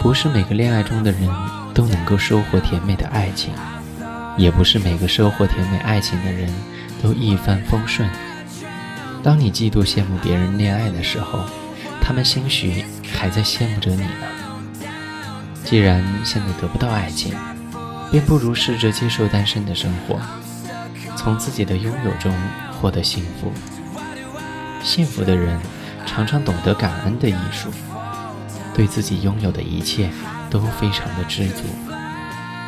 不是每个恋爱中的人都能够收获甜美的爱情，也不是每个收获甜美爱情的人都一帆风顺。当你嫉妒羡慕别人恋爱的时候，他们兴许还在羡慕着你呢。既然现在得不到爱情，便不如试着接受单身的生活，从自己的拥有中获得幸福。幸福的人常常懂得感恩的艺术。对自己拥有的一切都非常的知足，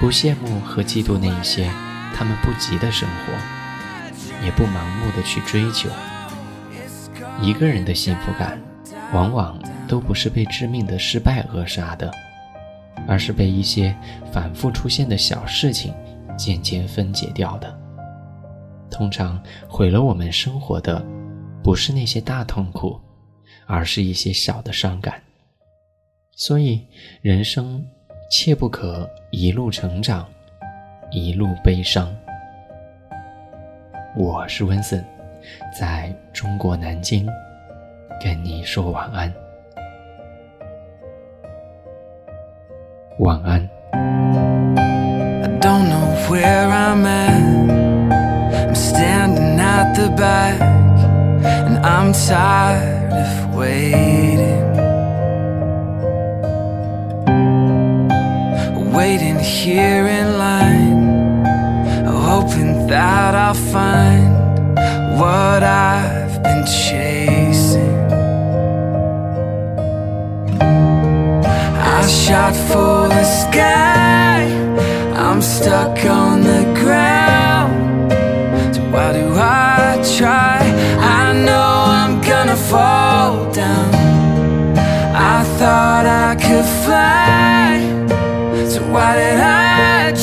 不羡慕和嫉妒那一些他们不及的生活，也不盲目的去追求。一个人的幸福感，往往都不是被致命的失败扼杀的，而是被一些反复出现的小事情渐渐分解掉的。通常毁了我们生活的，不是那些大痛苦，而是一些小的伤感。所以，人生切不可一路成长，一路悲伤。我是温森，在中国南京跟你说晚安，晚安。waiting here in line, hoping that I'll find what I've been chasing. I shot for the sky, I'm stuck on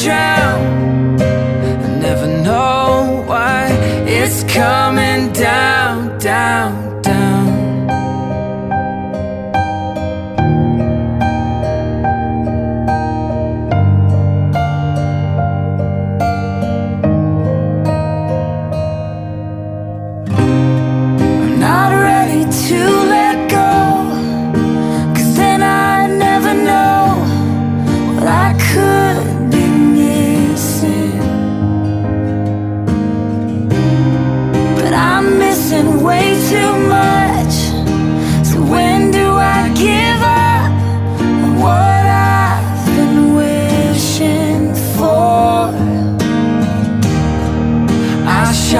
try.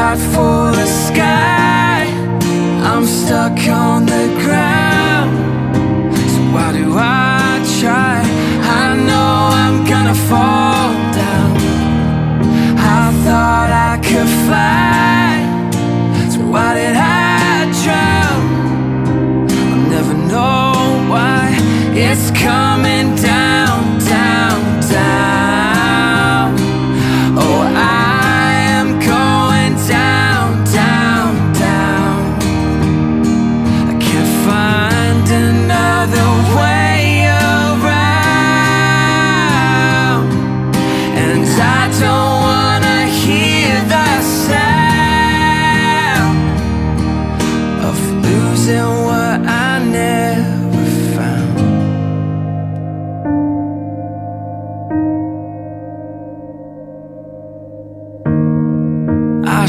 fight for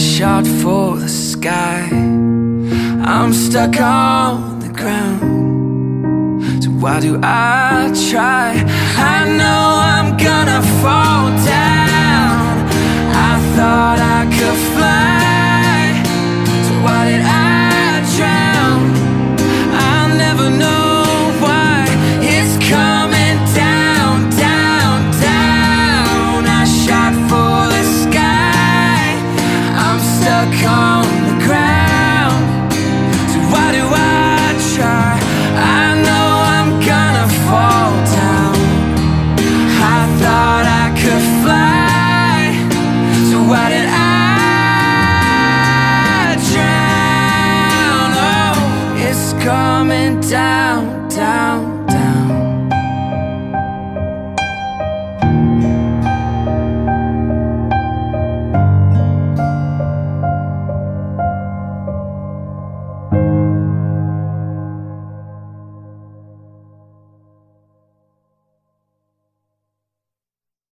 shot for the sky. I'm stuck on the ground. So why do I try? I know I'm gonna fall down.